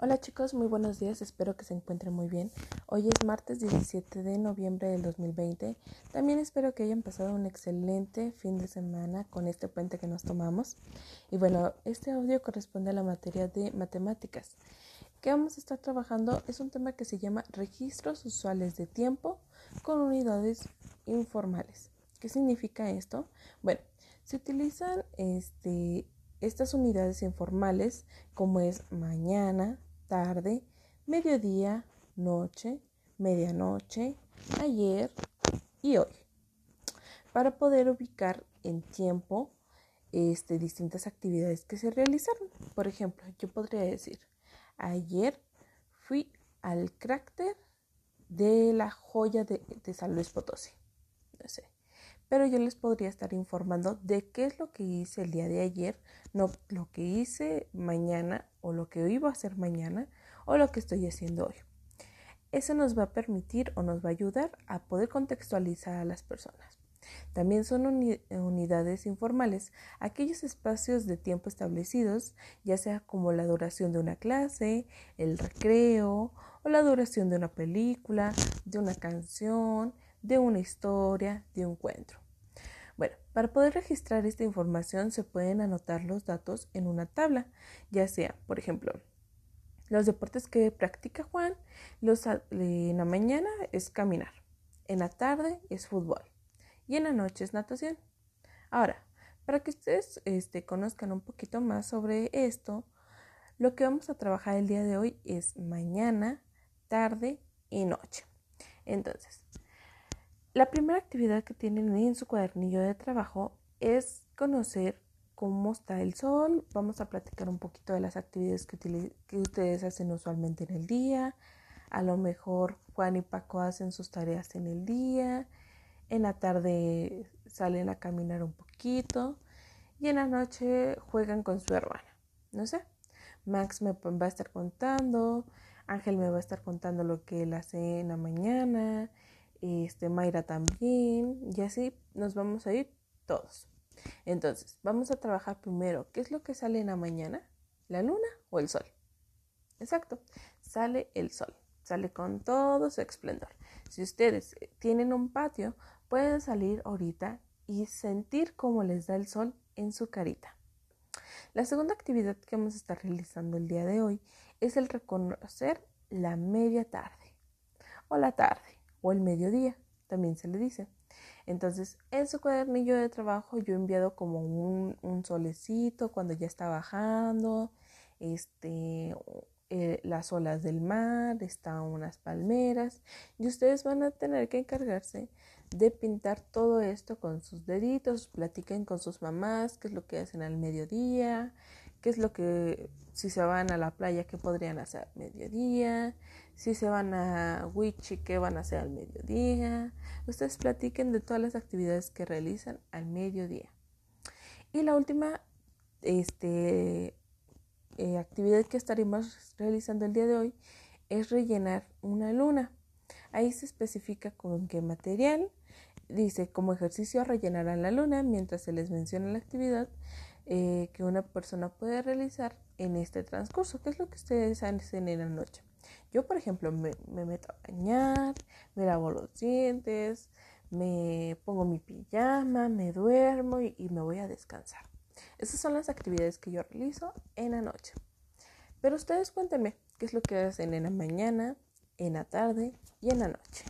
Hola chicos, muy buenos días, espero que se encuentren muy bien. Hoy es martes 17 de noviembre del 2020. También espero que hayan pasado un excelente fin de semana con este puente que nos tomamos. Y bueno, este audio corresponde a la materia de matemáticas. Que vamos a estar trabajando es un tema que se llama registros usuales de tiempo con unidades informales. ¿Qué significa esto? Bueno, se utilizan este, estas unidades informales como es mañana, tarde, mediodía, noche, medianoche, ayer y hoy. Para poder ubicar en tiempo este, distintas actividades que se realizaron. Por ejemplo, yo podría decir, ayer fui al cráter de la joya de, de San Luis Potosí. No sé. Pero yo les podría estar informando de qué es lo que hice el día de ayer, no lo que hice mañana o lo que iba a hacer mañana o lo que estoy haciendo hoy. Eso nos va a permitir o nos va a ayudar a poder contextualizar a las personas. También son unidades informales, aquellos espacios de tiempo establecidos, ya sea como la duración de una clase, el recreo o la duración de una película, de una canción, de una historia, de un cuento. Bueno, para poder registrar esta información se pueden anotar los datos en una tabla, ya sea, por ejemplo, los deportes que practica Juan, los, en la mañana es caminar, en la tarde es fútbol y en la noche es natación. Ahora, para que ustedes este, conozcan un poquito más sobre esto, lo que vamos a trabajar el día de hoy es mañana, tarde y noche. Entonces, la primera actividad que tienen en su cuadernillo de trabajo es conocer cómo está el sol. Vamos a platicar un poquito de las actividades que, ustedes hacen usualmente en el día. A lo mejor Juan y Paco hacen sus tareas en el día. En la tarde salen a caminar un poquito. Y en la noche juegan con su hermana. No sé. Max me va a estar contando. Ángel me va a estar contando lo que él hace en la mañana este, Mayra también, y así nos vamos a ir todos. Entonces, vamos a trabajar primero, ¿qué es lo que sale en la mañana? ¿La luna o el sol? Exacto, sale el sol, sale con todo su esplendor. Si ustedes tienen un patio, pueden salir ahorita y sentir cómo les da el sol en su carita. La segunda actividad que vamos a estar realizando el día de hoy es el reconocer la media tarde o la tarde o el mediodía, también se le dice. Entonces, en su cuadernillo de trabajo yo he enviado como un, solecito cuando ya está bajando, este, eh, las olas del mar, están unas palmeras y ustedes van a tener que encargarse de pintar todo esto con sus deditos, platiquen con sus mamás qué es lo que hacen al mediodía, qué es lo que, si se van a la playa, qué podrían hacer al mediodía, si se van a Wichi, qué van a hacer al mediodía. Ustedes platiquen de todas las actividades que realizan al mediodía. Y la última este, eh, actividad que estaremos realizando el día de hoy es rellenar una luna. Ahí se especifica con qué material. Dice, como ejercicio rellenarán la luna mientras se les menciona la actividad eh, que una persona puede realizar en este transcurso. ¿Qué es lo que ustedes hacen en la noche? Yo, por ejemplo, me, meto a bañar, me lavo los dientes, me pongo mi pijama, me duermo y, y me voy a descansar. Esas son las actividades que yo realizo en la noche. Pero ustedes cuéntenme qué es lo que hacen en la mañana, en la tarde y en la noche.